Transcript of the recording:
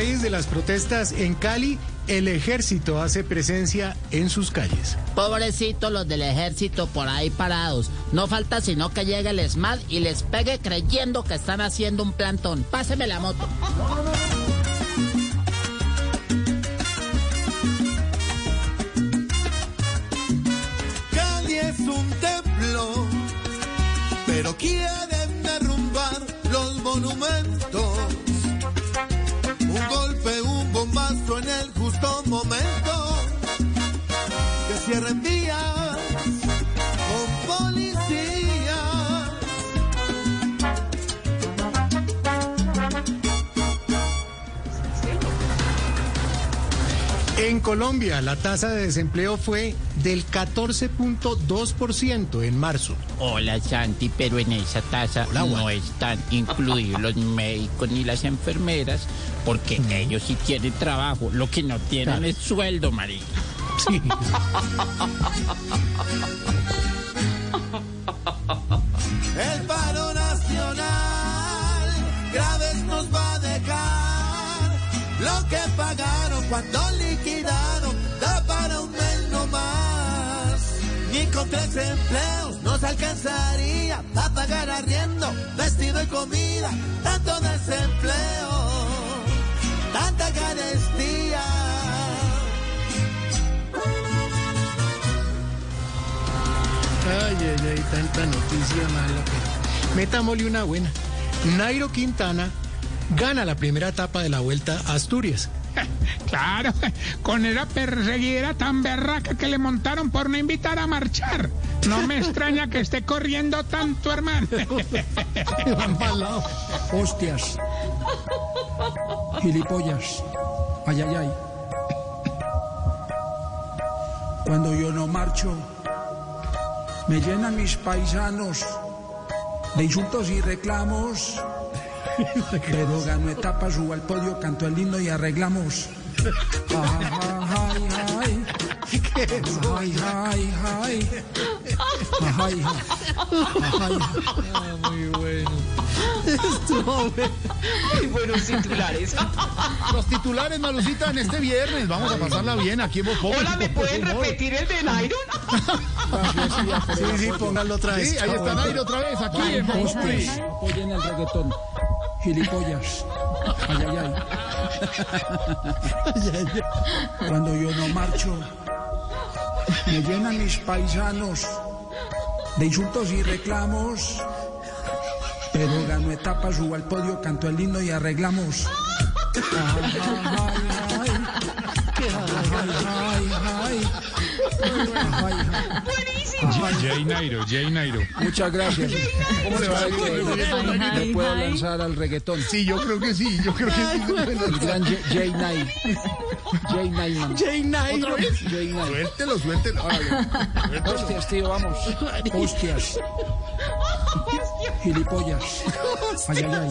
raíz de las protestas en Cali, el ejército hace presencia en sus calles. Pobrecitos los del ejército por ahí parados. No falta sino que llegue el SMAT y les pegue creyendo que están haciendo un plantón. Páseme la moto. Cali es un templo, pero quieren derrumbar los monumentos. Cierren vías con policía. En Colombia, la tasa de desempleo fue del 14.2% en marzo. Hola Santi, pero en esa tasa Hola, no están incluidos los médicos ni las enfermeras porque ellos sí tienen trabajo. Lo que no tienen Claro. es sueldo, María. El paro nacional graves nos va a dejar. Lo que pagaron cuando liquidaron da para un mes no más. Ni con tres empleos nos alcanzaría a pagar arriendo, vestido y comida. Tanto desempleo, Ay, ay, ay, tanta noticia mala. Metámosle una buena. Nairo Quintana gana la primera etapa de la Vuelta a Asturias. Claro, con esa perseguida tan berraca que le montaron por no invitar a marchar. No me extraña que esté corriendo tanto, hermano. Hostias. Gilipollas. Ay, ay, ay. Cuando yo no marcho, me llenan mis paisanos de insultos y reclamos. Pero gano etapas, subo al podio, canto el himno y arreglamos. Ay, ay, ay. Ay, ay, ay. Ay, ay. Muy buenos titulares. Los titulares, Malucita, en este viernes. Vamos a pasarla bien aquí en Voz Hola, ¿me pueden repetir el de Nairon? Sí, sí, póngalo otra vez. Sí, ahí está Nairo otra vez, aquí en Voz apoyen el reggaetón. Gilipollas. Ay, ay, ay. Cuando yo no marcho, me llenan mis paisanos de insultos y reclamos. Pero gano etapas, subo al podio, canto el himno y arreglamos. Ay, ay, ay. Ay, ay, ay. Jay Nairo, Jay Nairo. Muchas gracias. ¿Cómo le va? ¿Me puedo lanzar al reggaetón? Sí, yo creo que sí, yo creo que sí. El gran J- Jay Knight. Jay Knight. Jay Nairo. Jay Knight. Suéltelo, suéltelo. Hostias, tío, vamos. Hostias. Gilipollas. Ay, ay, ay.